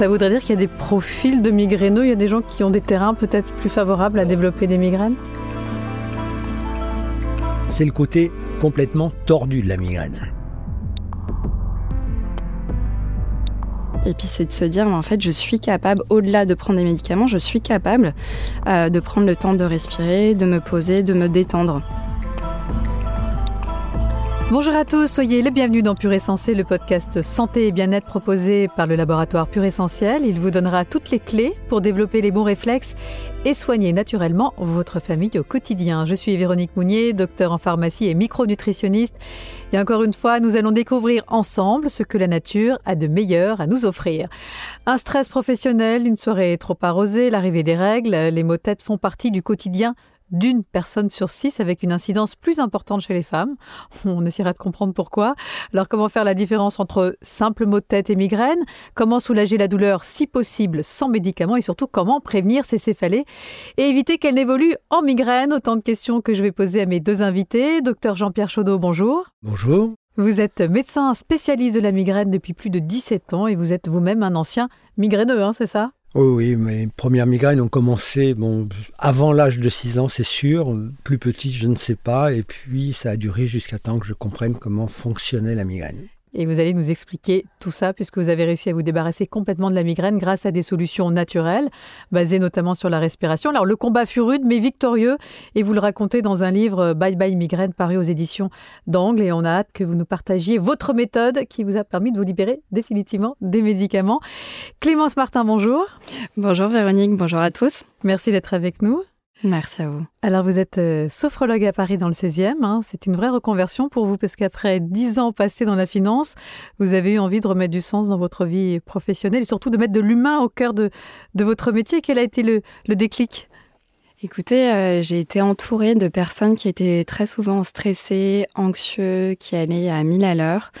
Ça voudrait dire qu'il y a des profils de migraineux, il y a des gens qui ont des terrains peut-être plus favorables à développer des migraines? C'est le côté complètement tordu de la migraine. Et puis c'est de se dire, en fait, je suis capable, au-delà de prendre des médicaments, je suis capable euh, de prendre le temps de respirer, de me poser, de me détendre. Bonjour à tous, soyez les bienvenus dans Pure Essentiel, le podcast santé et bien-être proposé par le laboratoire Pure Essentiel. Il vous donnera toutes les clés pour développer les bons réflexes et soigner naturellement votre famille au quotidien. Je suis Véronique Mounier, docteur en pharmacie et micronutritionniste. Et encore une fois, nous allons découvrir ensemble ce que la nature a de meilleur à nous offrir. Un stress professionnel, une soirée trop arrosée, l'arrivée des règles, les maux têtes font partie du quotidien d'une personne sur six avec une incidence plus importante chez les femmes. On essaiera de comprendre pourquoi. Alors comment faire la différence entre simple maux de tête et migraine? Comment soulager la douleur si possible sans médicaments? Et surtout comment prévenir ces céphalées? Et éviter qu'elles n'évoluent en migraine? Autant de questions que je vais poser à mes deux invités. Docteur Jean-Pierre Chaudot, bonjour. Bonjour. Vous êtes médecin spécialiste de la migraine depuis plus de 17 ans et vous êtes vous-même un ancien migraineux, hein, c'est ça? Oui, oui, mes premières migraines ont commencé bon, avant l'âge de 6 ans, c'est sûr. Plus petit, je ne sais pas. Et puis, ça a duré jusqu'à temps que je comprenne comment fonctionnait la migraine. Et vous allez nous expliquer tout ça puisque vous avez réussi à vous débarrasser complètement de la migraine grâce à des solutions naturelles basées notamment sur la respiration. Alors le combat fut rude mais victorieux et vous le racontez dans un livre Bye Bye Migraine paru aux éditions d'Angle et on a hâte que vous nous partagiez votre méthode qui vous a permis de vous libérer définitivement des médicaments. Clémence Martin, bonjour. Bonjour Véronique, bonjour à tous. Merci d'être avec nous. Merci à vous. Alors, vous êtes euh, sophrologue à Paris dans le 16e. Hein. C'est une vraie reconversion pour vous parce qu'après dix ans passés dans la finance, vous avez eu envie de remettre du sens dans votre vie professionnelle et surtout de mettre de l'humain au cœur de, votre métier. Quel a été le déclic? Écoutez, euh, j'ai été entourée de personnes qui étaient très souvent stressées, anxieux, qui allaient à mille à l'heure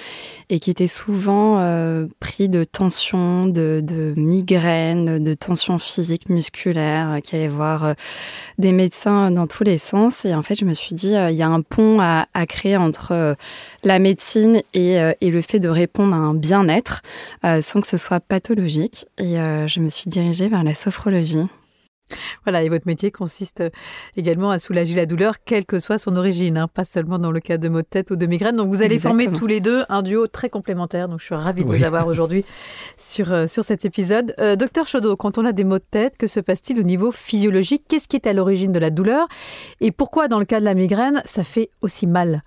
et qui étaient souvent euh, pris de tensions, de, migraines, de tensions physiques, musculaires, qui allaient voir euh, des médecins dans tous les sens. Et en fait, je me suis dit, il y a un pont à, à créer entre la médecine et, et, le fait de répondre à un bien-être sans que ce soit pathologique. Et je me suis dirigée vers la sophrologie. Voilà, et votre métier consiste également à soulager la douleur, quelle que soit son origine, hein, pas seulement dans le cas de maux de tête ou de migraine. Donc vous allez former tous les deux un duo très complémentaire. Donc je suis ravie de vous avoir aujourd'hui sur, euh, sur cet épisode. Euh, docteur Chaudot, quand on a des maux de tête, que se passe-t-il au niveau physiologique? Qu'est-ce qui est à l'origine de la douleur? Et pourquoi dans le cas de la migraine, ça fait aussi mal?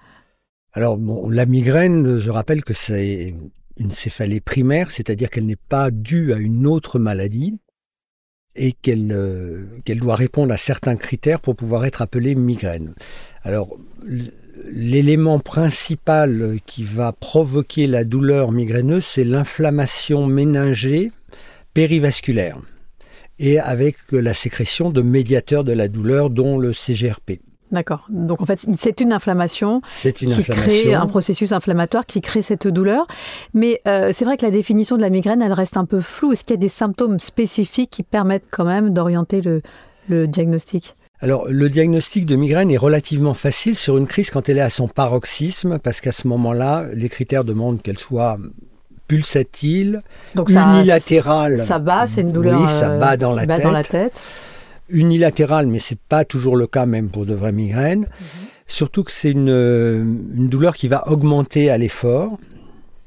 Alors bon, la migraine, je rappelle que c'est une céphalée primaire, c'est-à-dire qu'elle n'est pas due à une autre maladie et euh, qu'elle doit répondre à certains critères pour pouvoir être appelée migraine. Alors, l'élément principal qui va provoquer la douleur migraineuse, c'est l'inflammation méningée périvasculaire et avec la sécrétion de médiateurs de la douleur, dont le CGRP. D'accord. Donc en fait, c'est une inflammation qui crée un processus inflammatoire qui crée cette douleur. Mais euh, c'est vrai que la définition de la migraine, elle reste un peu floue. Est-ce qu'il y a des symptômes spécifiques qui permettent quand même d'orienter le, diagnostic? Alors, le diagnostic de migraine est relativement facile sur une crise quand elle est à son paroxysme, parce qu'à ce moment-là, les critères demandent qu'elle soit pulsatile, Donc unilatérale. Ça, bat, c'est une douleur. Oui, ça bat dans la Dans la tête unilatérale, mais c'est pas toujours le cas même pour de vraies migraines. Mhm. Surtout que c'est une, une, douleur qui va augmenter à l'effort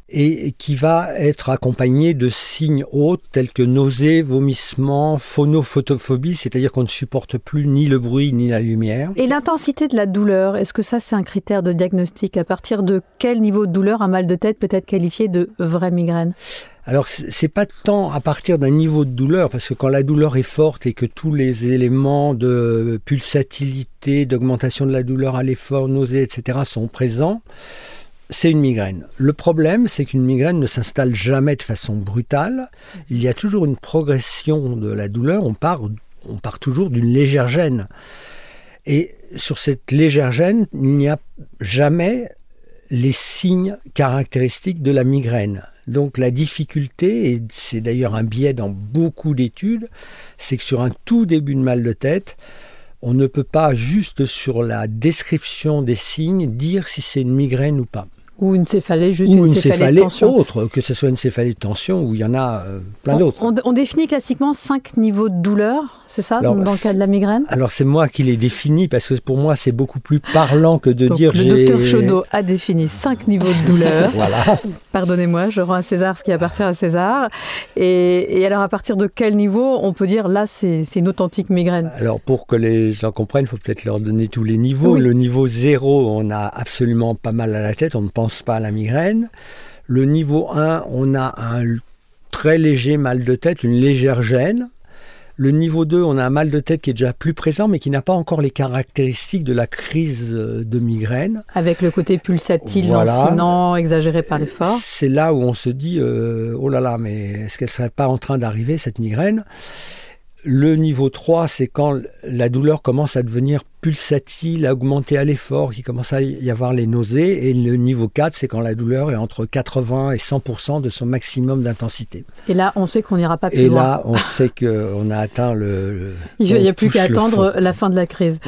et qui va être accompagnée de signes autres tels que nausées, vomissements, phonophotophobie, c'est-à-dire qu'on ne supporte plus ni le bruit ni la lumière. Et l'intensité de la douleur, est-ce que ça c'est un critère de diagnostic? À partir de quel niveau de douleur un mal de tête peut être qualifié de vraie migraine? Alors c'est pas tant à partir d'un niveau de douleur, parce que quand la douleur est forte et que tous les éléments de pulsatilité, d'augmentation de la douleur à l'effort, nausée, etc. sont présents, c'est une migraine. Le problème, c'est qu'une migraine ne s'installe jamais de façon brutale. Il y a toujours une progression de la douleur. On part, on part toujours d'une légère gêne. Et sur cette légère gêne, il n'y a jamais les signes caractéristiques de la migraine. Donc la difficulté, et c'est d'ailleurs un biais dans beaucoup d'études, c'est que sur un tout début de mal de tête, on ne peut pas juste sur la description des signes dire si c'est une migraine ou pas. Ou une céphalée, juste ou une, céphalée, de tension. autre, que ce soit une céphalée de tension ou il y en a euh, plein d'autres. On, définit classiquement cinq niveaux de douleur, c'est ça, dans le cas de la migraine? Alors c'est moi qui les définis parce que pour moi c'est beaucoup plus parlant que de dire Le docteur Chaudot a défini cinq niveaux de douleur. voilà. Pardonnez-moi, je rends à César ce qui appartient à César. Et, et alors à partir de quel niveau on peut dire là c'est une authentique migraine? Alors pour que les gens comprennent, il faut peut-être leur donner tous les niveaux. Le niveau zéro, on a absolument pas mal à la tête, on ne pense pas à la migraine. Le niveau 1, on a un très léger mal de tête, une légère gêne. Le niveau 2, on a un mal de tête qui est déjà plus présent, mais qui n'a pas encore les caractéristiques de la crise euh, de migraine. Avec le côté pulsatile, lancinant, exagéré par l'effort. C'est là où on se dit, euh, oh là là, mais est-ce qu'elle ne serait pas en train d'arriver, cette migraine? Le niveau 3, c'est quand la douleur commence à devenir pulsatile, à augmenter à l'effort, qu'il commence à y avoir les nausées. Et le niveau 4, c'est quand la douleur est entre 80 et 100% de son maximum d'intensité. Et là, on sait qu'on n'ira pas plus et loin. Et là, on sait qu'on a atteint le. Il n'y a plus qu'à attendre la fin de la crise.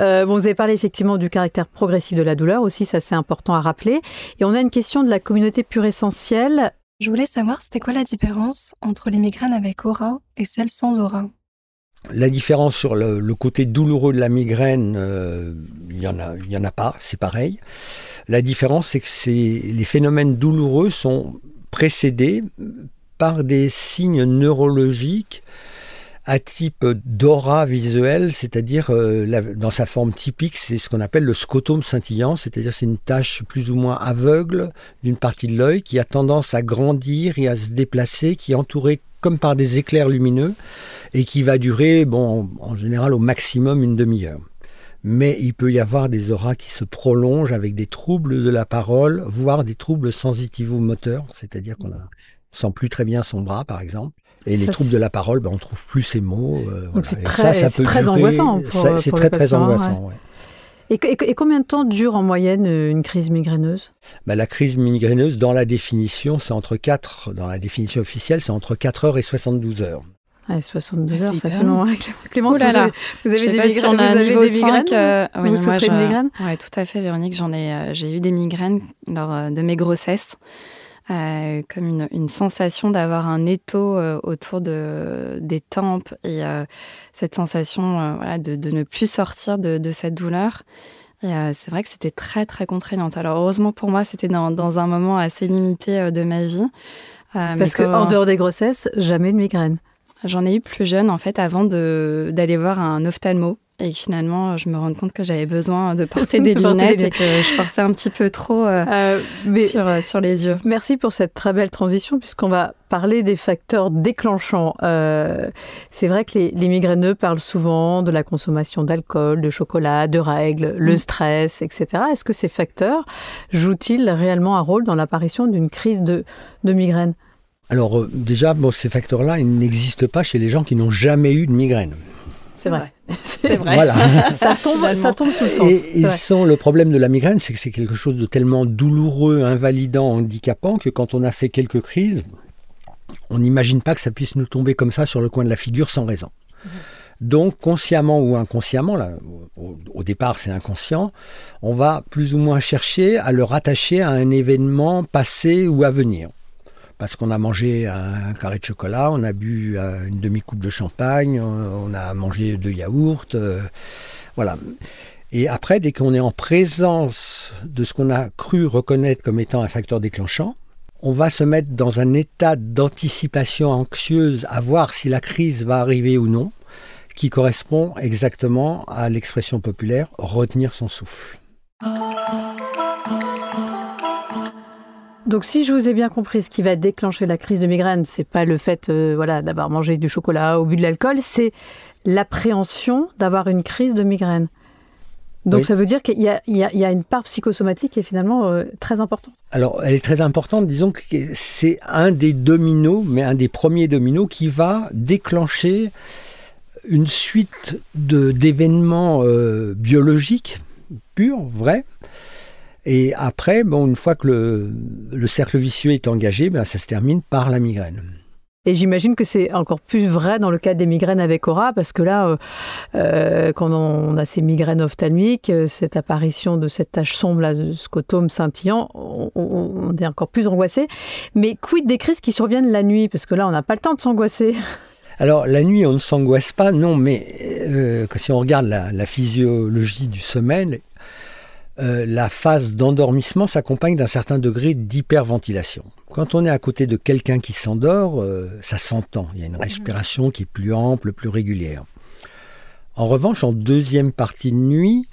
Euh, bon, vous avez parlé effectivement du caractère progressif de la douleur aussi, ça c'est important à rappeler. Et on a une question de la communauté pure essentielle. Je voulais savoir, c'était quoi la différence entre les migraines avec aura et celles sans aura? La différence sur le, côté douloureux de la migraine, euh, il n'y en, en a pas, c'est pareil. La différence, c'est que les phénomènes douloureux sont précédés par des signes neurologiques à type d'aura visuelle, c'est-à-dire euh, dans sa forme typique, c'est ce qu'on appelle le scotome scintillant, c'est-à-dire c'est une tache plus ou moins aveugle d'une partie de l'œil qui a tendance à grandir et à se déplacer, qui est entourée comme par des éclairs lumineux et qui va durer, bon, en général au maximum une demi-heure. Mais il peut y avoir des auras qui se prolongent avec des troubles de la parole, voire des troubles sensitivo-moteurs, c'est-à-dire qu'on ne sent plus très bien son bras, par exemple. Et les troubles de la parole, ben, on trouve plus ses mots. Euh, Donc c'est très, très angoissant. C'est très, très angoissant. Et, combien de temps dure en moyenne euh, une crise migraineuse? Ben, La crise migraineuse, dans la définition, c'est entre 4, dans la définition officielle, c'est entre 4 heures et 72 heures. 72 heures, ça fait long. Clémence, vous, avez, vous avez des migraines, on a un niveau 5, euh, oui, vous de migraines? Oui, tout à fait, Véronique. J'en ai, euh, j'ai eu des migraines lors euh, de mes grossesses, comme une, une sensation d'avoir un étau autour de, des tempes et cette sensation voilà, de, de, ne plus sortir de, de cette douleur. Et c'est vrai que c'était très, très contraignante. Alors, heureusement pour moi, c'était dans, dans un moment assez limité de ma vie. Parce qu'en dehors des grossesses, jamais de migraine. J'en ai eu plus jeune, en fait, avant d'aller voir un ophtalmo. Et finalement, je me rends compte que j'avais besoin de porter des lunettes et que je forçais un petit peu trop euh, euh, sur, euh, sur les yeux. Merci pour cette très belle transition, puisqu'on va parler des facteurs déclenchants. c'est vrai que les, les, migraineux parlent souvent de la consommation d'alcool, de chocolat, de règles, le mm. stress, etc. Est-ce que ces facteurs jouent-ils réellement un rôle dans l'apparition d'une crise de, de migraine? Alors euh, déjà, ces facteurs-là, ils n'existent pas chez les gens qui n'ont jamais eu de migraine. C'est vrai. C'est vrai. Voilà. ça, tombe, ça tombe sous le sens. Et ils sont, le problème de la migraine, c'est que c'est quelque chose de tellement douloureux, invalidant, handicapant, que quand on a fait quelques crises, on n'imagine pas que ça puisse nous tomber comme ça sur le coin de la figure sans raison. Mhm. Donc, consciemment ou inconsciemment, là, au, au, départ c'est inconscient, on va plus ou moins chercher à le rattacher à un événement passé ou à venir parce qu'on a mangé un carré de chocolat, on a bu euh, une demi-coupe de champagne, on a mangé deux yaourts, euh, voilà. Et après, dès qu'on est en présence de ce qu'on a cru reconnaître comme étant un facteur déclenchant, on va se mettre dans un état d'anticipation anxieuse à voir si la crise va arriver ou non, qui correspond exactement à l'expression populaire retenir son souffle. Donc, si je vous ai bien compris, ce qui va déclencher la crise de migraine, c'est pas le fait, euh, voilà, d'avoir mangé du chocolat ou bu de l'alcool, c'est l'appréhension d'avoir une crise de migraine. Donc, ça veut dire qu'il y, a une part psychosomatique qui est finalement euh, très importante. Alors, elle est très importante. Disons que c'est un des dominos, mais un des premiers dominos qui va déclencher une suite d'événements euh, biologiques purs, vrais, et après, bon, une fois que le, cercle vicieux est engagé, ben, ça se termine par la migraine. Et j'imagine que c'est encore plus vrai dans le cas des migraines avec aura, parce que là, euh, euh, quand on a ces migraines ophtalmiques, euh, cette apparition de cette tache sombre, là, de scotome scintillant, on, on, est encore plus angoissé. Mais quid des crises qui surviennent la nuit? Parce que là, on n'a pas le temps de s'angoisser. Alors la nuit, on ne s'angoisse pas, non, mais euh, si on regarde la, la physiologie du sommeil, euh, la phase d'endormissement s'accompagne d'un certain degré d'hyperventilation. Quand on est à côté de quelqu'un qui s'endort, euh, ça s'entend. Il y a une respiration qui est plus ample, plus régulière. En revanche, en deuxième partie de nuit,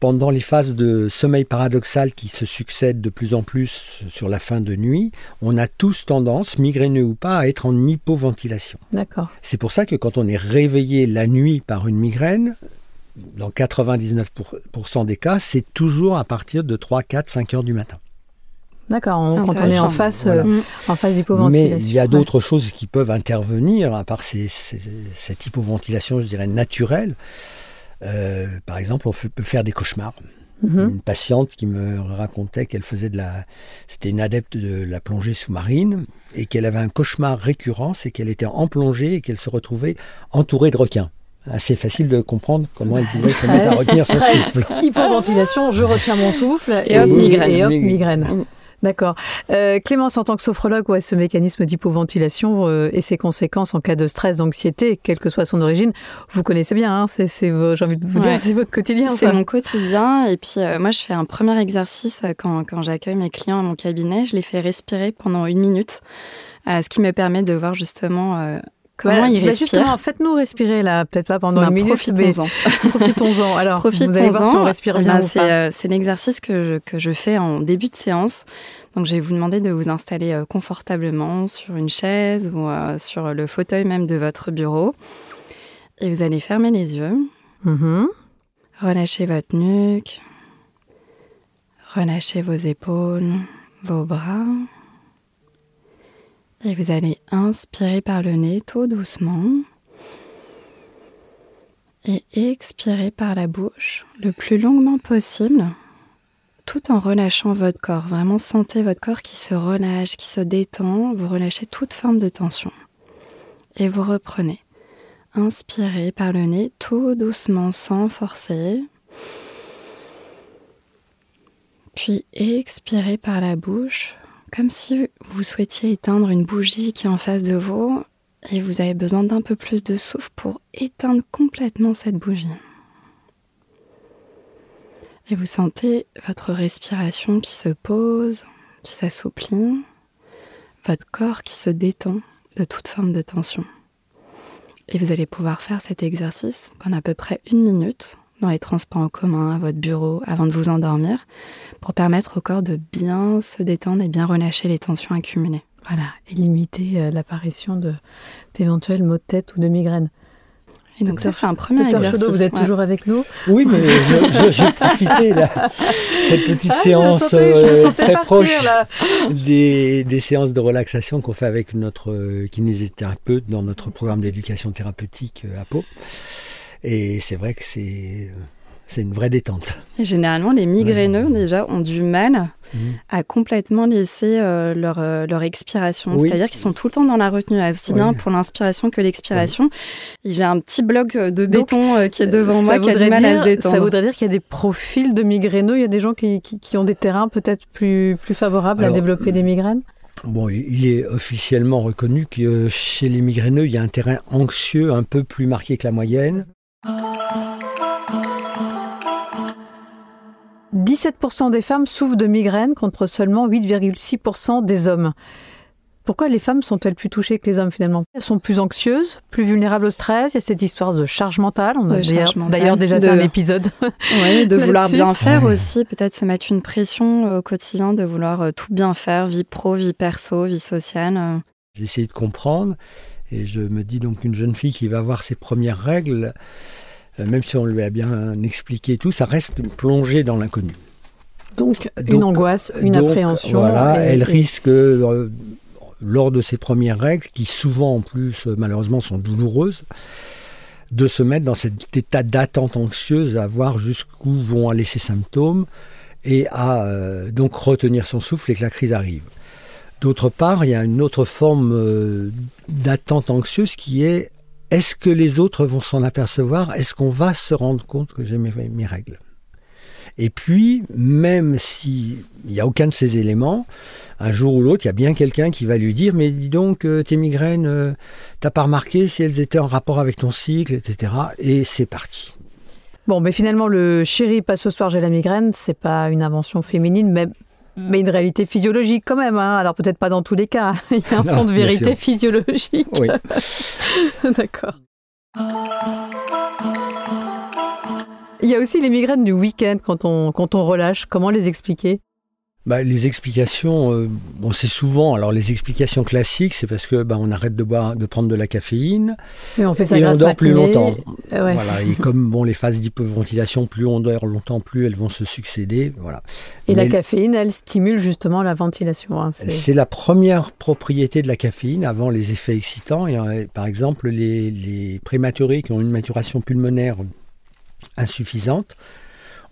pendant les phases de sommeil paradoxal qui se succèdent de plus en plus sur la fin de nuit, on a tous tendance, migraineux ou pas, à être en hypoventilation. D'accord. C'est pour ça que quand on est réveillé la nuit par une migraine, dans 99% des cas, c'est toujours à partir de 3, 4, 5 heures du matin. D'accord, quand on est en face, voilà. euh, en face d'hypoventilation. Mais il y a d'autres ouais. choses qui peuvent intervenir, à part ces, ces, cette hypoventilation, je dirais, naturelle. Euh, par exemple, on peut faire des cauchemars. Mm -hmm. Une patiente qui me racontait qu'elle faisait de la. C'était une adepte de la plongée sous-marine et qu'elle avait un cauchemar récurrent, c'est qu'elle était en plongée et qu'elle se retrouvait entourée de requins assez facile de comprendre comment elle pouvait se mettre à retenir son souffle. Hypoventilation, je retiens mon souffle et, et hop, migraine. Et hop, migraine. Mm. D'accord. Euh, Clémence, en tant que sophrologue, ouais, ce mécanisme d'hypoventilation euh, et ses conséquences en cas de stress, d'anxiété, quelle que soit son origine, vous connaissez bien. Hein, c'est, j'ai envie de vous ouais. dire, c'est votre quotidien. C'est ça. mon quotidien. Et puis, euh, moi, je fais un premier exercice quand, quand j'accueille mes clients à mon cabinet. Je les fais respirer pendant une minute, ce qui me permet de voir justement Comment voilà, il respire Justement, faites-nous respirer là, peut-être pas pendant bah, une minute, profitons-en. profitons-en. Alors, profitons-en. vous allez voir si on respire bien. Bah, c'est, euh, c'est l'exercice que je, que je fais en début de séance. Donc, je vais vous demander de vous installer euh, confortablement sur une chaise ou euh, sur le fauteuil même de votre bureau. Et vous allez fermer les yeux. Mm-hmm. Relâchez votre nuque. Relâchez vos épaules, vos bras. Et vous allez inspirer par le nez tout doucement. Et expirer par la bouche le plus longuement possible, tout en relâchant votre corps. Vraiment sentez votre corps qui se relâche, qui se détend. Vous relâchez toute forme de tension. Et vous reprenez. Inspirez par le nez tout doucement sans forcer. Puis expirez par la bouche comme si vous souhaitiez éteindre une bougie qui est en face de vous et vous avez besoin d'un peu plus de souffle pour éteindre complètement cette bougie. Et vous sentez votre respiration qui se pose, qui s'assouplit, votre corps qui se détend de toute forme de tension. Et vous allez pouvoir faire cet exercice pendant à peu près une minute dans les transports en commun, à votre bureau, avant de vous endormir, pour permettre au corps de bien se détendre et bien relâcher les tensions accumulées. Voilà, et limiter euh, l'apparition de, d'éventuels maux de tête ou de migraines. Et donc, ça, c'est un premier exercice. Chaudot, vous êtes ouais. toujours avec nous? Oui, mais j'ai profité, là, cette petite ah, séance sentais, euh, très partir, proche des, des, séances de relaxation qu'on fait avec notre euh, kinésithérapeute dans notre programme d'éducation thérapeutique à Pau. Et c'est vrai que c'est, c'est une vraie détente. Et généralement, les migraineux, ouais. déjà, ont du mal mmh. à complètement laisser euh, leur, euh, leur expiration. Oui. C'est-à-dire qu'ils sont tout le temps dans la retenue, aussi oui. bien pour l'inspiration que l'expiration. Oui. J'ai un petit bloc de béton Donc, qui est devant moi qui a du mal dire, à se détendre. Ça voudrait dire qu'il y a des profils de migraineux? Il y a des gens qui, qui, qui ont des terrains peut-être plus, plus favorables Alors, à développer des migraines? Bon, il est officiellement reconnu que chez les migraineux, il y a un terrain anxieux un peu plus marqué que la moyenne. 17% des femmes souffrent de migraines contre seulement 8,6% des hommes. Pourquoi les femmes sont-elles plus touchées que les hommes finalement? Elles sont plus anxieuses, plus vulnérables au stress. Il y a cette histoire de charge mentale. On a d'ailleurs déjà de... fait un épisode. Oui, de vouloir bien faire ouais. aussi. Peut-être se mettre une pression euh, au quotidien de vouloir euh, tout bien faire, vie pro, vie perso, vie sociale. euh. J'ai essayé de comprendre et je me dis donc une jeune fille qui va avoir ses premières règles, euh, même si on lui a bien expliqué tout, ça reste plongé dans l'inconnu. Donc, donc, une angoisse, une donc, appréhension. Voilà, et, elle et... risque, euh, lors de ses premières règles, qui souvent en plus malheureusement sont douloureuses, de se mettre dans cet état d'attente anxieuse, à voir jusqu'où vont aller ses symptômes et à euh, donc retenir son souffle et que la crise arrive. D'autre part, il y a une autre forme euh, d'attente anxieuse qui est est-ce que les autres vont s'en apercevoir? Est-ce qu'on va se rendre compte que j'ai mes, règles? Et puis, même s'il n'y a aucun de ces éléments, un jour ou l'autre, il y a bien quelqu'un qui va lui dire Mais dis donc, euh, tes migraines, euh, t'as pas remarqué si elles étaient en rapport avec ton cycle, etc. Et c'est parti. Bon, mais finalement, le chéri, pas ce soir, j'ai la migraine, c'est pas une invention féminine, mais mais une réalité physiologique quand même. Hein. Alors peut-être pas dans tous les cas. Il y a un fond de vérité physiologique. Oui. D'accord. Il y a aussi les migraines du week-end quand on, quand on relâche. Comment les expliquer? Bah, les explications, euh, bon, c'est souvent. Alors, les explications classiques, c'est parce que bah, on arrête de boire, de prendre de la caféine, et on fait ça et on dort plus longtemps. Voilà. Et comme bon, les phases d'hypoventilation, plus on dort longtemps, plus elles vont se succéder. Voilà. Et la caféine, elle stimule justement la ventilation. Hein, c'est la première propriété de la caféine avant les effets excitants. Et, euh, par exemple, les, les prématurés qui ont une maturation pulmonaire insuffisante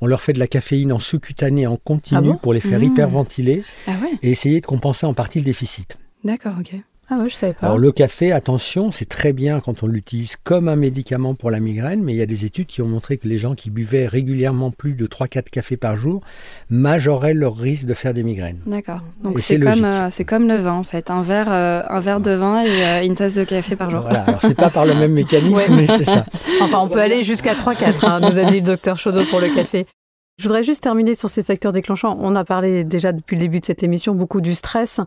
on leur fait de la caféine en sous-cutané en continu ah pour les faire mmh. hyperventiler ah et essayer de compenser en partie le déficit. D'accord, ok. Ah ouais, je savais pas. Alors le café, attention, c'est très bien quand on l'utilise comme un médicament pour la migraine, mais il y a des études qui ont montré que les gens qui buvaient régulièrement plus de 3-4 cafés par jour majoraient leur risque de faire des migraines. D'accord. Donc c'est comme, euh, c'est comme le vin en fait, un verre, euh, un verre de vin et euh, une tasse de café par jour. Voilà, alors c'est pas par le même mécanisme, mais c'est ça. Enfin, on peut aller jusqu'à 3-4, hein, nous a dit le docteur Chaudot pour le café. Je voudrais juste terminer sur ces facteurs déclenchants. On a parlé déjà depuis le début de cette émission beaucoup du stress,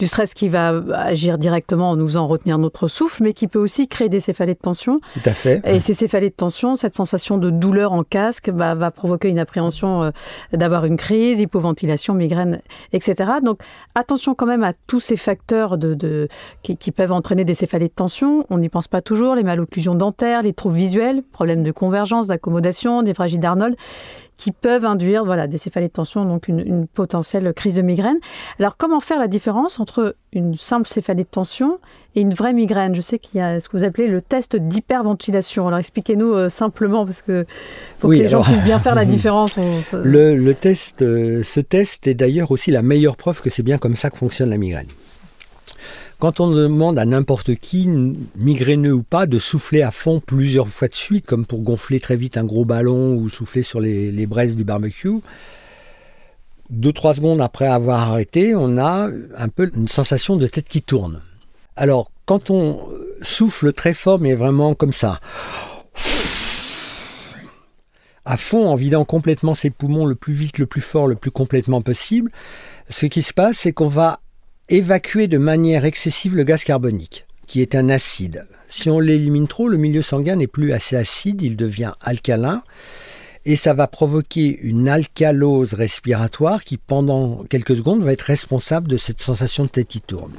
du stress qui va agir directement en nous faisant retenir notre souffle, mais qui peut aussi créer des céphalées de tension. Tout à fait. Et ces céphalées de tension, cette sensation de douleur en casque bah, va provoquer une appréhension euh, d'avoir une crise, hypoventilation, migraine, etc. Donc attention quand même à tous ces facteurs de, qui, qui, peuvent entraîner des céphalées de tension. On n'y pense pas toujours. Les malocclusions dentaires, les troubles visuels, problèmes de convergence, d'accommodation, des fragiles d'Arnold qui peuvent induire voilà, des céphalées de tension, donc une, potentielle crise de migraine. Alors, comment faire la différence entre une simple céphalée de tension et une vraie migraine? Je sais qu'il y a ce que vous appelez le test d'hyperventilation. Alors, expliquez-nous euh, simplement, parce que pour que les gens puissent bien faire la différence. Le, test, euh, ce test est d'ailleurs aussi la meilleure preuve que c'est bien comme ça que fonctionne la migraine. Quand on demande à n'importe qui, migraineux ou pas, de souffler à fond plusieurs fois de suite, comme pour gonfler très vite un gros ballon ou souffler sur les, braises du barbecue, deux, trois secondes après avoir arrêté, on a un peu une sensation de tête qui tourne. Alors, quand on souffle très fort, mais vraiment comme ça, à fond, en vidant complètement ses poumons le plus vite, le plus fort, le plus complètement possible, ce qui se passe, c'est qu'on va évacuer de manière excessive le gaz carbonique, qui est un acide. Si on l'élimine trop, le milieu sanguin n'est plus assez acide, il devient alcalin, et ça va provoquer une alcalose respiratoire qui, pendant quelques secondes, va être responsable de cette sensation de tête qui tourne.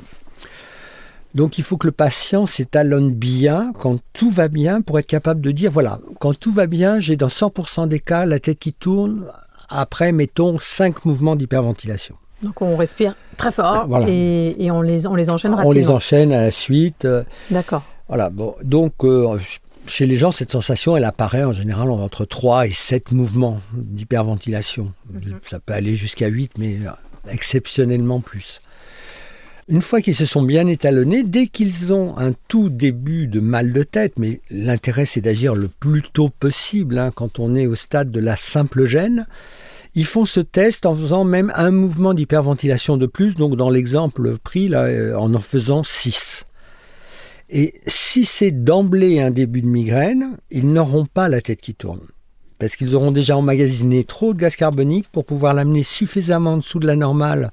Donc il faut que le patient s'étalonne bien quand tout va bien pour être capable de dire, voilà, quand tout va bien, j'ai dans 100% des cas la tête qui tourne, après, mettons, 5 mouvements d'hyperventilation. Donc on respire très fort et, on, les, on les enchaîne rapidement. On les enchaîne à la suite. D'accord. Voilà, bon, donc euh, chez les gens, cette sensation, elle apparaît en général entre 3 et 7 mouvements d'hyperventilation. Mhm. Ça peut aller jusqu'à 8, mais euh, exceptionnellement plus. Une fois qu'ils se sont bien étalonnés, dès qu'ils ont un tout début de mal de tête, mais l'intérêt c'est d'agir le plus tôt possible hein, quand on est au stade de la simple gêne, ils font ce test en faisant même un mouvement d'hyperventilation de plus, donc dans l'exemple pris, là, euh, en en faisant 6. Et si c'est d'emblée un début de migraine, ils n'auront pas la tête qui tourne. Parce qu'ils auront déjà emmagasiné trop de gaz carbonique pour pouvoir l'amener suffisamment en dessous de la normale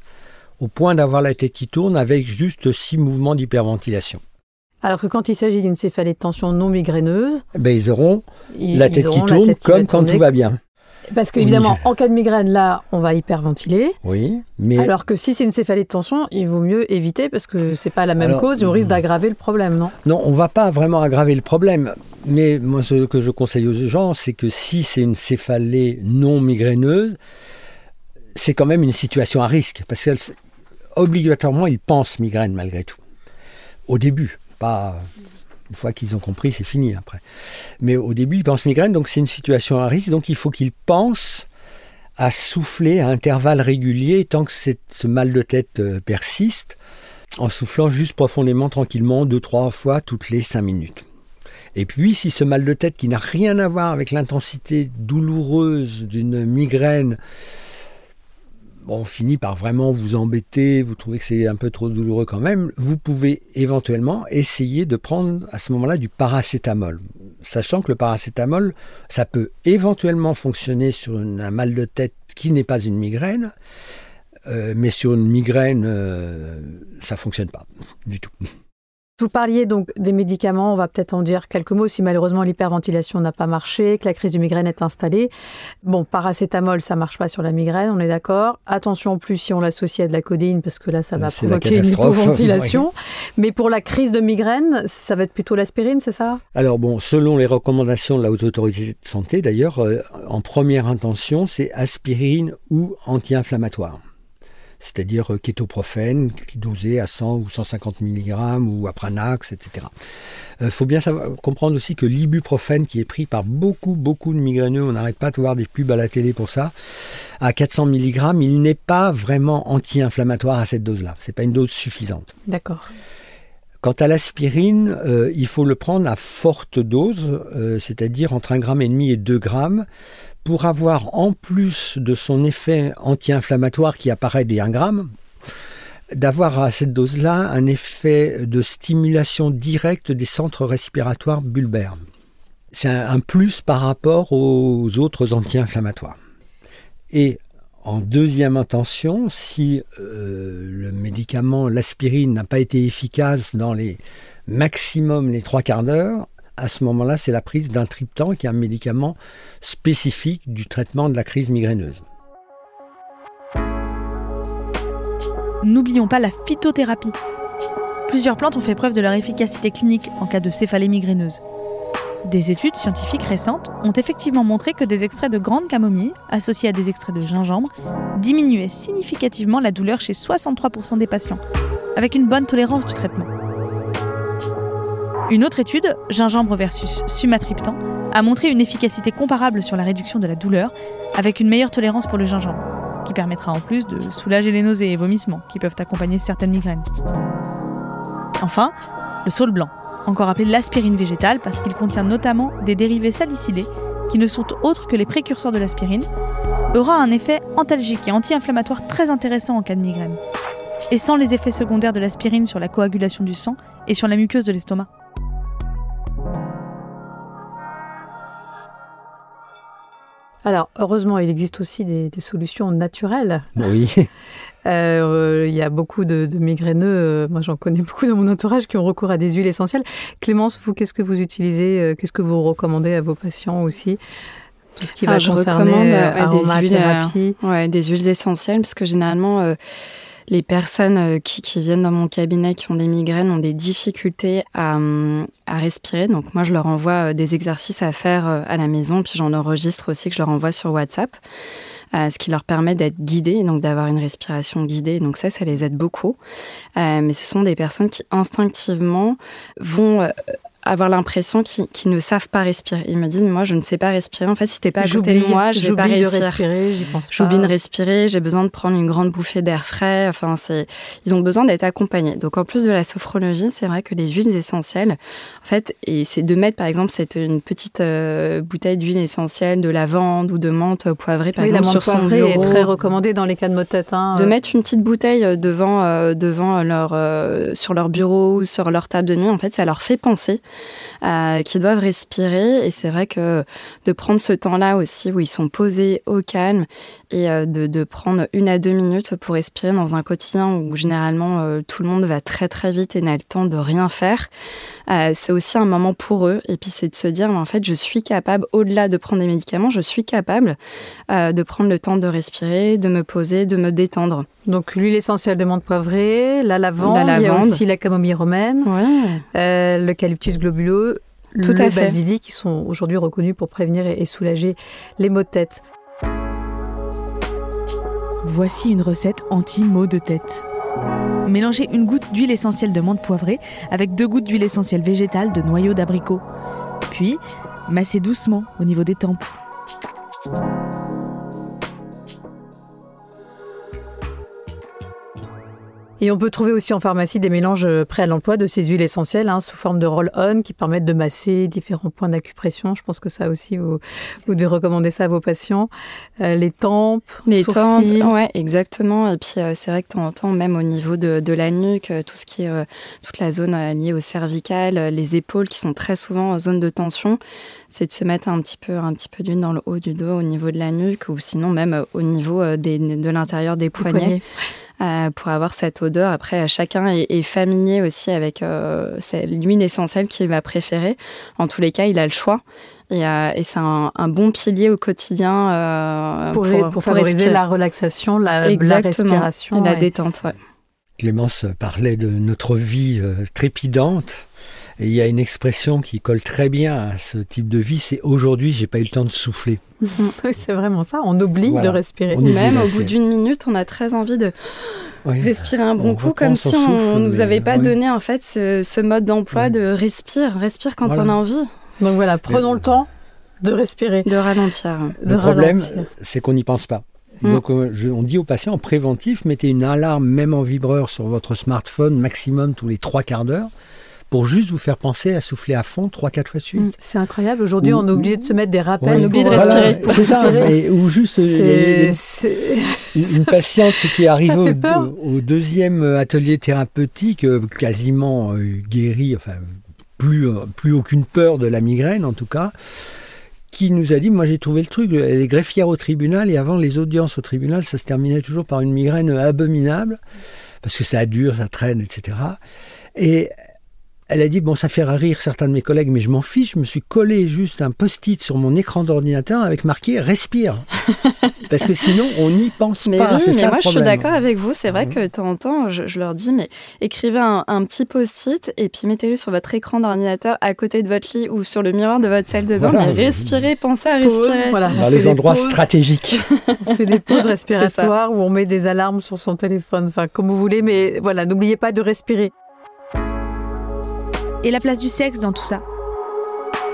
au point d'avoir la tête qui tourne avec juste six mouvements d'hyperventilation. Alors que quand il s'agit d'une céphalée de tension non migraineuse, ben ils auront la tête qui tourne comme quand tout va bien. Parce qu'évidemment, en cas de migraine, là, on va hyperventiler. Oui, mais... Alors que si c'est une céphalée de tension, il vaut mieux éviter parce que c'est pas la même cause et on risque d'aggraver le problème, non? Non, on va pas vraiment aggraver le problème. Mais moi, ce que je conseille aux gens, c'est que si c'est une céphalée non migraineuse, c'est quand même une situation à risque. Parce qu'obligatoirement, ils pensent migraine malgré tout. Au début, pas une fois qu'ils ont compris, c'est fini après. Mais au début, ils pensent migraine, donc c'est une situation à risque, donc il faut qu'ils pensent à souffler à intervalles réguliers tant que ce mal de tête euh, persiste, en soufflant juste profondément, tranquillement, deux, trois fois toutes les cinq minutes. Et puis, si ce mal de tête qui n'a rien à voir avec l'intensité douloureuse d'une migraine bon, finit par vraiment vous embêter, vous trouvez que c'est un peu trop douloureux quand même, vous pouvez éventuellement essayer de prendre à ce moment-là du paracétamol. Sachant que le paracétamol, ça peut éventuellement fonctionner sur un mal de tête qui n'est pas une migraine, euh, mais sur une migraine, euh, ça ne fonctionne pas du tout. Vous parliez donc des médicaments, on va peut-être en dire quelques mots si malheureusement l'hyperventilation n'a pas marché, que la crise de migraine est installée. Bon, paracétamol, ça marche pas sur la migraine, on est d'accord. Attention en plus si on l'associe à de la codéine, parce que là, ça va provoquer une hypoventilation. Mais pour la crise de migraine, ça va être plutôt l'aspirine, c'est ça? Alors bon, selon les recommandations de la Haute Autorité de Santé, d'ailleurs, euh, en première intention, c'est aspirine ou anti-inflammatoire c'est-à-dire euh, kétoprophène, dosé à 100 ou 150 mg ou apranax, etc. Il euh, faut bien savoir, comprendre aussi que l'ibuprofène, qui est pris par beaucoup, beaucoup de migraineux, on n'arrête pas de voir des pubs à la télé pour ça, à 400 mg, il n'est pas vraiment anti-inflammatoire à cette dose-là. Ce n'est pas une dose suffisante. D'accord. Quant à l'aspirine, euh, il faut le prendre à forte dose, c'est-à-dire entre 1,5 gramme et demi et 2 grammes, pour avoir en plus de son effet anti-inflammatoire qui apparaît des 1 gramme, d'avoir à cette dose-là un effet de stimulation directe des centres respiratoires bulbaires. C'est un, plus par rapport aux autres anti-inflammatoires. Et en deuxième intention, si euh, le médicament, l'aspirine, n'a pas été efficace dans les maximum les trois quarts d'heure, à ce moment-là, c'est la prise d'un triptan, qui est un médicament spécifique du traitement de la crise migraineuse. N'oublions pas la phytothérapie. Plusieurs plantes ont fait preuve de leur efficacité clinique en cas de céphalée migraineuse. Des études scientifiques récentes ont effectivement montré que des extraits de grande camomille, associés à des extraits de gingembre, diminuaient significativement la douleur chez 63% des patients, avec une bonne tolérance du traitement. Une autre étude, gingembre versus sumatriptan, a montré une efficacité comparable sur la réduction de la douleur, avec une meilleure tolérance pour le gingembre, qui permettra en plus de soulager les nausées et vomissements qui peuvent accompagner certaines migraines. Enfin, le saule blanc, encore appelé l'aspirine végétale parce qu'il contient notamment des dérivés salicylés qui ne sont autres que les précurseurs de l'aspirine, aura un effet antalgique et anti-inflammatoire très intéressant en cas de migraine, et sans les effets secondaires de l'aspirine sur la coagulation du sang et sur la muqueuse de l'estomac. Alors, heureusement, il existe aussi des, solutions naturelles. Oui. Euh, il y a beaucoup de, migraineux, euh, moi j'en connais beaucoup dans mon entourage, qui ont recours à des huiles essentielles. Clémence, vous, qu'est-ce que vous utilisez euh, Qu'est-ce que vous recommandez à vos patients aussi? Tout ce qui va ah, je recommande des huiles, ouais, des huiles essentielles parce que généralement les personnes qui, viennent dans mon cabinet qui ont des migraines ont des difficultés à, respirer. Donc moi, je leur envoie des exercices à faire à la maison, puis j'en enregistre aussi que je leur envoie sur WhatsApp. Ce qui leur permet d'être guidés, donc d'avoir une respiration guidée. Donc ça, ça les aide beaucoup. mais ce sont des personnes qui instinctivement vont avoir l'impression qu'ils ne savent pas respirer. Ils me disent, moi, je ne sais pas respirer. En fait, si t'es pas à côté de moi, je vais pas réussir. de respirer, j'y pense J'oublie de respirer, j'ai besoin de prendre une grande bouffée d'air frais. Enfin, c'est, ils ont besoin d'être accompagnés. Donc, en plus de la sophrologie, c'est vrai que les huiles essentielles, en fait, et c'est de mettre, par exemple, c'est une petite euh, bouteille d'huile essentielle de lavande ou de menthe poivrée, par exemple, sur son bureau. est très recommandée dans les cas de maux de tête. Hein, de mettre une petite bouteille euh, devant, euh, devant leur, sur leur bureau ou sur leur table de nuit, en fait, ça leur fait penser euh, qui doivent respirer. Et c'est vrai que de prendre ce temps-là aussi où ils sont posés au calme et euh, de, de, prendre une à deux minutes pour respirer dans un quotidien où généralement euh, tout le monde va très très vite et n'a le temps de rien faire. c'est aussi un moment pour eux. Et puis c'est de se dire, en fait, je suis capable, au-delà de prendre des médicaments, je suis capable de prendre le temps de respirer, de me poser, de me détendre. Donc l'huile essentielle de menthe poivrée, la lavande, la lavande. il y a aussi la camomille romaine, ouais. l'eucalyptus globuleux, Tout le basilic, qui sont aujourd'hui reconnus pour prévenir et soulager les maux de tête. Voici une recette anti-maux de tête. Mélangez une goutte d'huile essentielle de menthe poivrée avec deux gouttes d'huile essentielle végétale de noyau d'abricot. Puis, massez doucement au niveau des tempes. Et on peut trouver aussi en pharmacie des mélanges euh, prêts à l'emploi de ces huiles essentielles hein, sous forme de roll-on qui permettent de masser différents points d'acupression. Je pense que ça aussi, vous, vous devez recommander ça à vos patients. Euh, les tempes, les sourcils. tempes, ouais, exactement. Et puis euh, c'est vrai que de temps en temps, même au niveau de, de la nuque, tout ce qui est toute la zone liée au cervical, les épaules qui sont très souvent en zone de tension, c'est de se mettre un petit peu, un petit peu d'huile dans le haut du dos, au niveau de la nuque, ou sinon même au niveau des, de l'intérieur des poignets. poignets. Euh, pour avoir cette odeur. Après, chacun est, familier aussi avec euh, l'huile essentielle qu'il va préférer. En tous les cas, il a le choix. Et, euh, c'est un, bon pilier au quotidien pour, pour, favoriser la relaxation, la, respiration. Et la détente. Ouais. Clémence parlait de notre vie trépidante. Et il y a une expression qui colle très bien à ce type de vie, c'est aujourd'hui, j'ai pas eu le temps de souffler. c'est vraiment ça, on oublie de respirer. Même au bout d'une minute, on a très envie de respirer un bon coup, comme si on, ne nous avait pas donné en fait ce, mode d'emploi de respire, respire quand on a envie. Donc voilà, prenons le temps de respirer. De ralentir. Le problème, c'est qu'on n'y pense pas. Mm. Donc, euh, on dit aux patients en préventif, mettez une alarme, même en vibreur, sur votre smartphone, maximum tous les trois quarts d'heure pour juste vous faire penser à souffler à fond 3-4 fois suite. Mm. C'est incroyable. Aujourd'hui, on a oublié de se mettre des rappels. on oublie de respirer. c'est ça. ou juste euh, une, patiente qui est arrivée au, deuxième atelier thérapeutique, euh, quasiment euh, guérie, enfin, plus, plus aucune peur de la migraine en tout cas qui nous a dit, moi j'ai trouvé le truc, elle est greffière au tribunal et avant les audiences au tribunal, ça se terminait toujours par une migraine abominable, parce que ça dure, ça traîne, etc. Et elle a dit, bon, ça fait rire certains de mes collègues, mais je m'en fiche. Je me suis collé juste un post-it sur mon écran d'ordinateur avec marqué respire. Parce que sinon, on n'y pense mais pas. Oui, mais moi, je suis d'accord avec vous. C'est vrai que de temps en temps, je, leur dis, mais écrivez un, petit post-it et puis mettez-le sur votre écran d'ordinateur à côté de votre lit ou sur le miroir de votre salle de bain. Mais respirez, pensez à respirer. Dans les endroits stratégiques. on fait des pauses respiratoires où on met des alarmes sur son téléphone, enfin, comme vous voulez. Mais voilà, n'oubliez pas de respirer. Et la place du sexe dans tout ça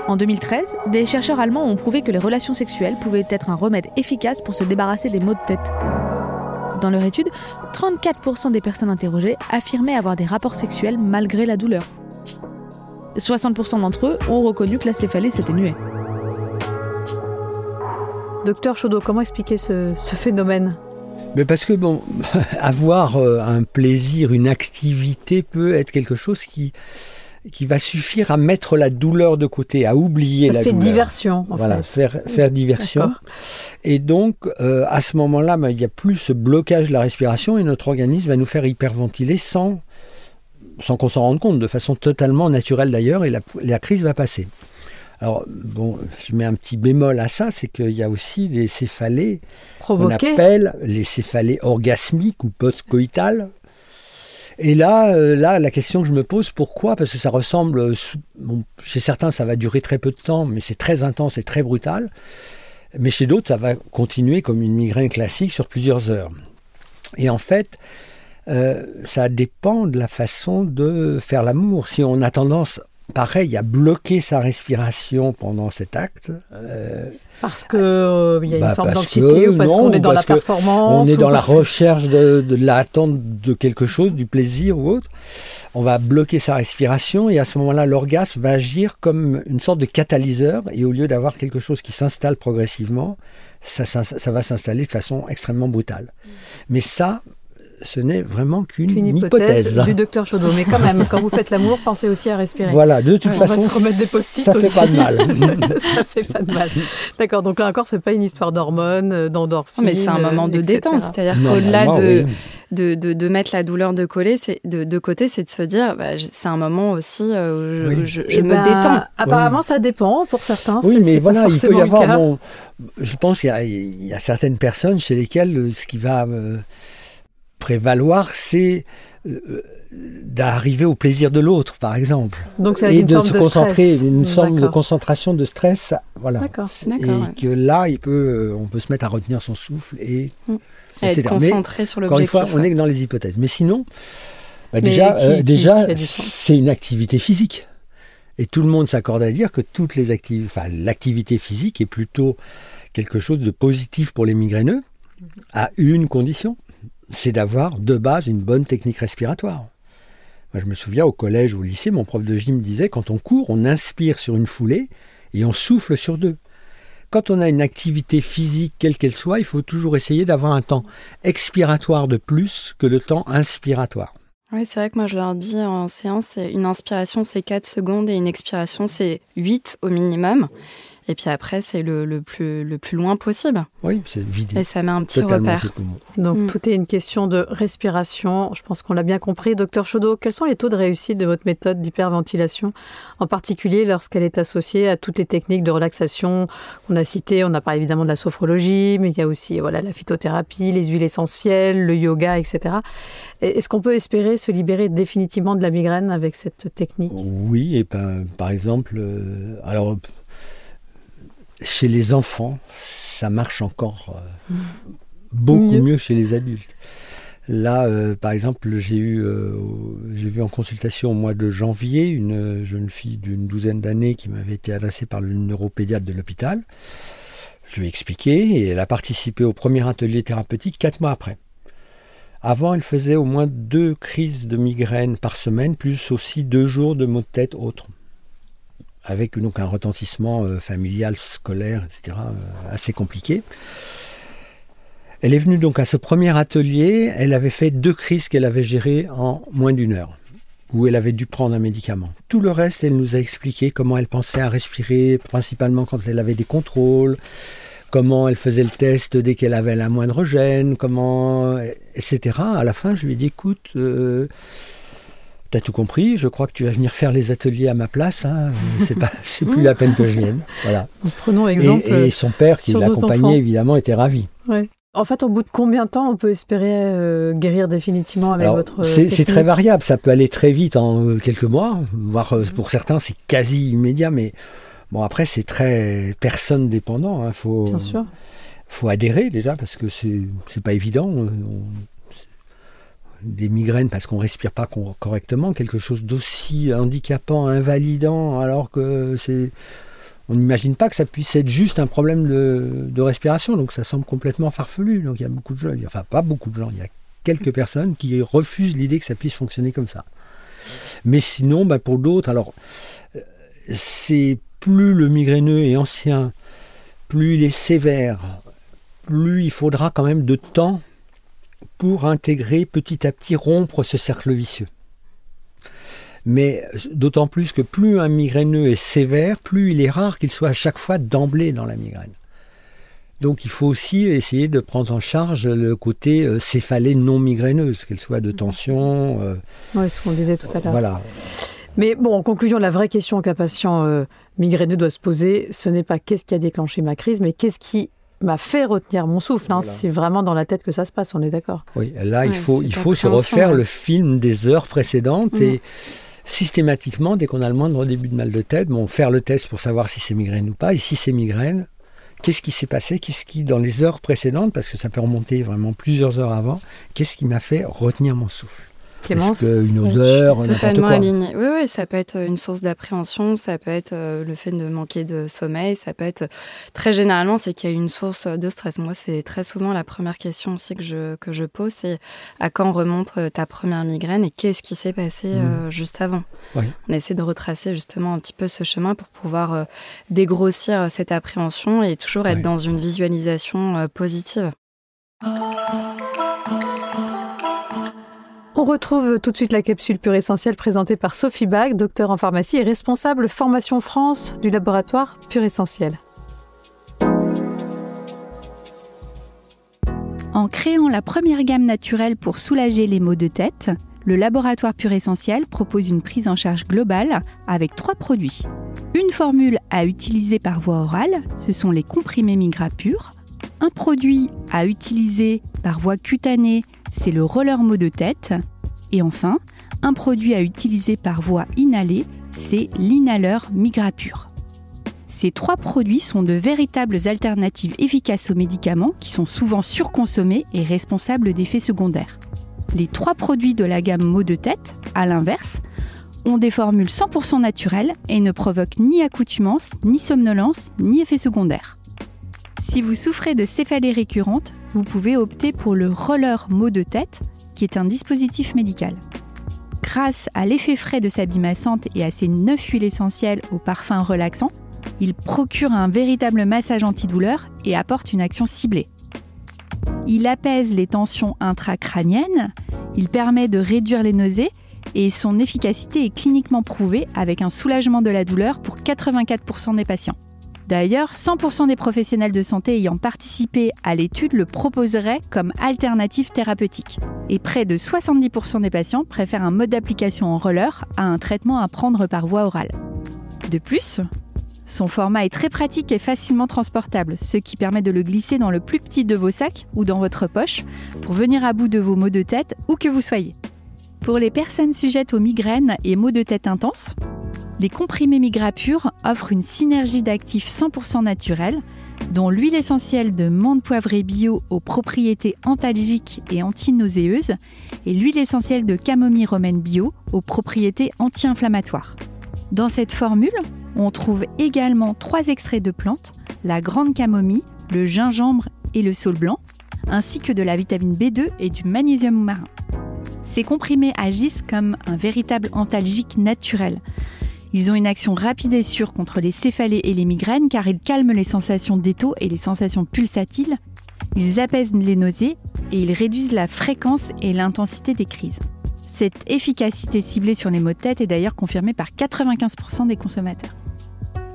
En 2013, des chercheurs allemands ont prouvé que les relations sexuelles pouvaient être un remède efficace pour se débarrasser des maux de tête. Dans leur étude, 34% des personnes interrogées affirmaient avoir des rapports sexuels malgré la douleur. 60% d'entre eux ont reconnu que la céphalée s'atténuait. Docteur Chaudot, comment expliquer ce, phénomène? Mais parce que bon, avoir euh, un plaisir, une activité peut être quelque chose qui qui va suffire à mettre la douleur de côté, à oublier la fait douleur. diversion. En voilà, faire, faire diversion. Et donc, euh, à ce moment-là, ben, il n'y a plus ce blocage de la respiration et notre organisme va nous faire hyperventiler sans, sans qu'on s'en rende compte, de façon totalement naturelle d'ailleurs, et la, la, crise va passer. Alors, bon, je mets un petit bémol à ça, c'est qu'il y a aussi des céphalées qu'on appelle les céphalées orgasmiques ou post-coïtales, et là, euh, là, la question que je me pose, pourquoi? Parce que ça ressemble, euh, chez certains, ça va durer très peu de temps, mais c'est très intense et très brutal. Mais chez d'autres, ça va continuer comme une migraine classique sur plusieurs heures. Et en fait, euh, ça dépend de la façon de faire l'amour. Si on a tendance pareil, à bloquer sa respiration pendant cet acte. Euh, parce qu'il euh, y a une bah, forme d'anxiété ou parce qu'on est dans la performance On est dans la recherche de, de, l'attente de quelque chose, du plaisir ou autre. On va bloquer sa respiration et à ce moment-là, l'orgasme va agir comme une sorte de catalyseur et au lieu d'avoir quelque chose qui s'installe progressivement, ça, ça, ça va s'installer de façon extrêmement brutale. Mais ça, ce n'est vraiment qu'une hypothèse, du docteur Chaudot. Mais quand même, quand vous faites l'amour, pensez aussi à respirer. Voilà, de toute façon, on va se remettre des post ça fait pas de mal. ça fait pas de mal. D'accord, donc là encore, c'est pas une histoire d'hormones, euh, d'endorphines. Mais c'est un moment de détente, c'est-à-dire qu'au-delà de, de, de, mettre la douleur de, coller, de, de côté, c'est de se dire, bah, c'est un moment aussi euh, où je, je, me ben, détends. Apparemment, ça dépend pour certains. Oui, mais voilà, il peut y avoir. Bon, je pense qu'il y, y, a certaines personnes chez lesquelles euh, ce qui va prévaloir, c'est euh, d'arriver au plaisir de l'autre, par exemple. Donc et de se concentrer, une forme de concentration de stress, voilà. Et que là, il peut, euh, on peut se mettre à retenir son souffle et, mmh. être concentré sur l'objectif. Encore une fois, on est dans les hypothèses. Mais sinon, bah, déjà, euh, déjà, c'est une activité physique. Et tout le monde s'accorde à dire que toutes les activités, enfin, l'activité physique est plutôt quelque chose de positif pour les migraineux, à une condition, c'est d'avoir de base une bonne technique respiratoire. Moi, je me souviens au collège ou au lycée, mon prof de gym disait quand on court, on inspire sur une foulée et on souffle sur deux. Quand on a une activité physique, quelle qu'elle soit, il faut toujours essayer d'avoir un temps expiratoire de plus que le temps inspiratoire. Oui, c'est vrai que moi je leur dis en séance, une inspiration c'est 4 secondes et une expiration c'est 8 au minimum. Et puis après, c'est le, plus, le plus loin possible. Oui, c'est vide. Et ça met un petit repère. Donc mm. tout est une question de respiration. Je pense qu'on l'a bien compris. Docteur Chaudot, quels sont les taux de réussite de votre méthode d'hyperventilation, en particulier lorsqu'elle est associée à toutes les techniques de relaxation qu'on a citées? On a parlé évidemment de la sophrologie, mais il y a aussi voilà, la phytothérapie, les huiles essentielles, le yoga, etc. Est-ce qu'on peut espérer se libérer définitivement de la migraine avec cette technique? Oui, et ben, par exemple, euh, alors chez les enfants, ça marche encore euh, beaucoup mieux. que chez les adultes. Là, euh, par exemple, j'ai eu, euh, j'ai vu en consultation au mois de janvier une jeune fille d'une douzaine d'années qui m'avait été adressée par le neuropédiatre de l'hôpital. Je lui ai expliqué et elle a participé au premier atelier thérapeutique quatre mois après. Avant, elle faisait au moins deux crises de migraine par semaine, plus aussi deux jours de maux de tête autres avec donc un retentissement euh, familial, scolaire, etc., euh, assez compliqué. Elle est venue donc à ce premier atelier, elle avait fait deux crises qu'elle avait gérées en moins d'une heure, où elle avait dû prendre un médicament. Tout le reste, elle nous a expliqué comment elle pensait à respirer, principalement quand elle avait des contrôles, comment elle faisait le test dès qu'elle avait la moindre gêne, comment, etc. À la fin, je lui ai dit, écoute, euh, T'as tout compris, je crois que tu vas venir faire les ateliers à ma place, hein. c'est pas, c'est plus la peine que je vienne. Voilà. prenons exemple. Et, son père qui l'accompagnait évidemment était ravi. En fait, au bout de combien de temps on peut espérer euh, guérir définitivement avec votre euh, c'est, très variable, ça peut aller très vite en euh, quelques mois, voire pour certains c'est quasi immédiat, mais bon après c'est très personne dépendant. Hein. Faut, Bien sûr. faut adhérer déjà parce que c'est, c'est pas évident des migraines parce qu'on respire pas correctement, quelque chose d'aussi handicapant, invalidant, alors que c'est on n'imagine pas que ça puisse être juste un problème de, respiration, donc ça semble complètement farfelu. Donc il y a beaucoup de gens, enfin pas beaucoup de gens, il y a quelques personnes qui refusent l'idée que ça puisse fonctionner comme ça. Mais sinon, bah, pour d'autres, alors c'est plus le migraineux est ancien, plus il est sévère, plus il faudra quand même de temps pour intégrer petit à petit, rompre ce cercle vicieux. Mais d'autant plus que plus un migraineux est sévère, plus il est rare qu'il soit à chaque fois d'emblée dans la migraine. Donc il faut aussi essayer de prendre en charge le côté euh, céphalée non migraineuse, qu'elle soit de tension. Euh, oui, ce qu'on disait tout à l'heure. Voilà. Mais bon, en conclusion, la vraie question qu'un patient euh, migraineux doit se poser, ce n'est pas qu'est-ce qui a déclenché ma crise, mais qu'est-ce qui m'a fait retenir mon souffle. Hein. C'est vraiment dans la tête que ça se passe, on est d'accord. Oui, là, il faut, il faut se refaire le film des heures précédentes mm. et systématiquement, dès qu'on a le moindre début de mal de tête, bon, faire le test pour savoir si c'est migraine ou pas. Et si c'est migraine, qu'est-ce qui s'est passé? Qu'est-ce qui, dans les heures précédentes, parce que ça peut remonter vraiment plusieurs heures avant, qu'est-ce qui m'a fait retenir mon souffle? Clémence Une odeur, Totalement aligné. Oui, oui, ça peut être une source d'appréhension, ça peut être euh, le fait de manquer de sommeil, ça peut être très généralement c'est qu'il y a une source de stress. Moi, c'est très souvent la première question aussi que je, que je pose, c'est à quand remonte euh, ta première migraine et qu'est-ce qui s'est passé euh, mmh. juste avant? On essaie de retracer justement un petit peu ce chemin pour pouvoir dégrossir cette appréhension et toujours être dans une visualisation positive. On retrouve tout de suite la capsule pure essentielle présentée par Sophie Bach, docteur en pharmacie et responsable formation France du laboratoire Pure Essentiel. En créant la première gamme naturelle pour soulager les maux de tête, le laboratoire Pure Essentiel propose une prise en charge globale avec trois produits. Une formule à utiliser par voie orale, ce sont les comprimés Migra Pure. Un produit à utiliser par voie cutanée, c'est le roller mot de tête. Et enfin, un produit à utiliser par voie inhalée, c'est l'inhaleur Migrapure. Ces trois produits sont de véritables alternatives efficaces aux médicaments qui sont souvent surconsommés et responsables d'effets secondaires. Les trois produits de la gamme maux de tête, à l'inverse, ont des formules 100% naturelles et ne provoquent ni accoutumance, ni somnolence, ni effets secondaires. Si vous souffrez de céphalée récurrente, vous pouvez opter pour le roller mot de tête, qui est un dispositif médical. Grâce à l'effet frais de sa bimassante et à ses 9 huiles essentielles au parfum relaxant, il procure un véritable massage antidouleur et apporte une action ciblée. Il apaise les tensions intracrâniennes, il permet de réduire les nausées et son efficacité est cliniquement prouvée avec un soulagement de la douleur pour 84% des patients. D'ailleurs, 100% des professionnels de santé ayant participé à l'étude le proposeraient comme alternative thérapeutique. Et près de 70% des patients préfèrent un mode d'application en roller à un traitement à prendre par voie orale. De plus, son format est très pratique et facilement transportable, ce qui permet de le glisser dans le plus petit de vos sacs ou dans votre poche pour venir à bout de vos maux de tête où que vous soyez. Pour les personnes sujettes aux migraines et maux de tête intenses, les comprimés Migrapure offrent une synergie d'actifs 100% naturels, dont l'huile essentielle de menthe poivrée bio aux propriétés antalgiques et antinauséeuses et l'huile essentielle de camomille romaine bio aux propriétés anti-inflammatoires. Dans cette formule, on trouve également trois extraits de plantes, la grande camomille, le gingembre et le saule blanc, ainsi que de la vitamine B2 et du magnésium marin. Ces comprimés agissent comme un véritable antalgique naturel, ils ont une action rapide et sûre contre les céphalées et les migraines car ils calment les sensations d'étau et les sensations pulsatiles, ils apaisent les nausées et ils réduisent la fréquence et l'intensité des crises. Cette efficacité ciblée sur les maux de tête est d'ailleurs confirmée par 95% des consommateurs.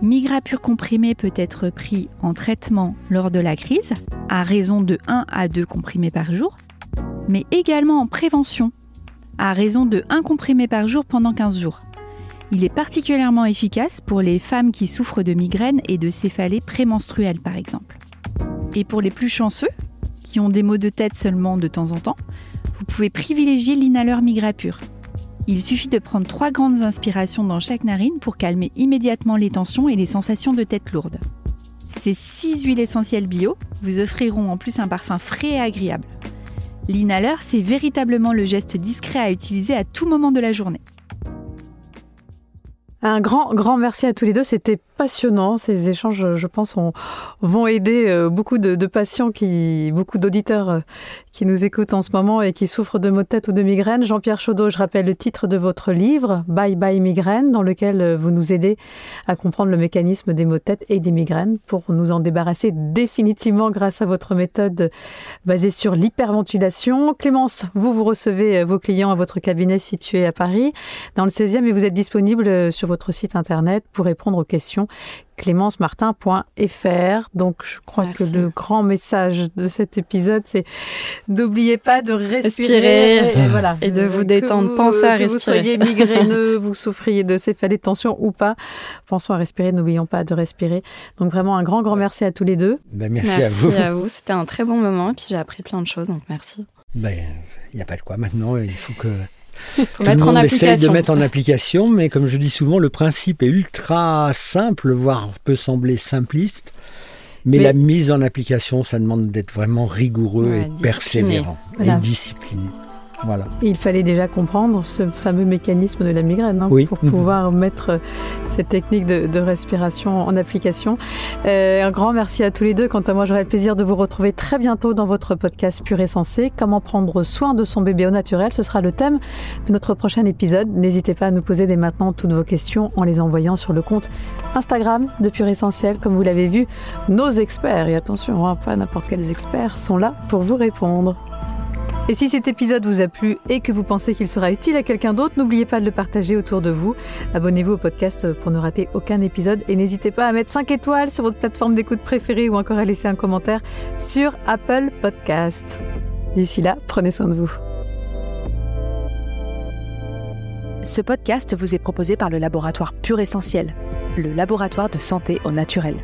Migrapure comprimé peut être pris en traitement lors de la crise, à raison de 1 à 2 comprimés par jour, mais également en prévention, à raison de 1 comprimé par jour pendant 15 jours. Il est particulièrement efficace pour les femmes qui souffrent de migraines et de céphalées prémenstruelles par exemple. Et pour les plus chanceux, qui ont des maux de tête seulement de temps en temps, vous pouvez privilégier l'inhaleur Migrapure. Il suffit de prendre trois grandes inspirations dans chaque narine pour calmer immédiatement les tensions et les sensations de tête lourde. Ces six huiles essentielles bio vous offriront en plus un parfum frais et agréable. L'inhaleur, c'est véritablement le geste discret à utiliser à tout moment de la journée. Un grand, grand merci à tous les deux. C'était passionnant. Ces échanges, je pense, vont aider euh, beaucoup de, patients, qui, beaucoup d'auditeurs euh, qui nous écoutent en ce moment et qui souffrent de maux de tête ou de migraine. Jean-Pierre Chaudot, je rappelle le titre de votre livre, Bye Bye Migraine, dans lequel euh, vous nous aidez à comprendre le mécanisme des maux de tête et des migraines pour nous en débarrasser définitivement grâce à votre méthode basée sur l'hyperventilation. Clémence, vous, vous recevez vos clients à votre cabinet situé à Paris, dans le 16e, et vous êtes disponible sur votre site internet pour répondre aux questions clémencemartin.fr. Donc, je crois que le grand message de cet épisode, c'est n'oubliez pas de respirer, et, voilà. et de vous détendre. Pensez à respirer. Que vous soyez migraineux, vous souffriez de céphalée de tension ou pas, pensons à respirer. N'oublions pas de respirer. Donc, vraiment, un grand, grand merci à tous les deux. Ben, merci, à vous. Merci à vous. C'était un très bon moment. Et puis, j'ai appris plein de choses. Donc, merci. Ben, il n'y a pas de quoi maintenant. Il faut que faut mettre en application. de mettre en application, mais comme je dis souvent, le principe est ultra simple, voire peut sembler simpliste. Mais, la mise en application, ça demande d'être vraiment rigoureux et persévérant et discipliné. Il fallait déjà comprendre ce fameux mécanisme de la migraine hein, pour mhm. pouvoir mettre cette technique de, respiration en application. Euh, un grand merci à tous les deux. Quant à moi, j'aurai le plaisir de vous retrouver très bientôt dans votre podcast Pur et Sensé. Comment prendre soin de son bébé au naturel Ce sera le thème de notre prochain épisode. N'hésitez pas à nous poser dès maintenant toutes vos questions en les envoyant sur le compte Instagram de Pur Essentiel. Comme vous l'avez vu, nos experts, et attention, hein, pas n'importe quels experts, sont là pour vous répondre. Et si cet épisode vous a plu et que vous pensez qu'il sera utile à quelqu'un d'autre, n'oubliez pas de le partager autour de vous. Abonnez-vous au podcast pour ne rater aucun épisode et n'hésitez pas à mettre 5 étoiles sur votre plateforme d'écoute préférée ou encore à laisser un commentaire sur Apple Podcast. D'ici là, prenez soin de vous. Ce podcast vous est proposé par le laboratoire Pur Essentiel, le laboratoire de santé au naturel.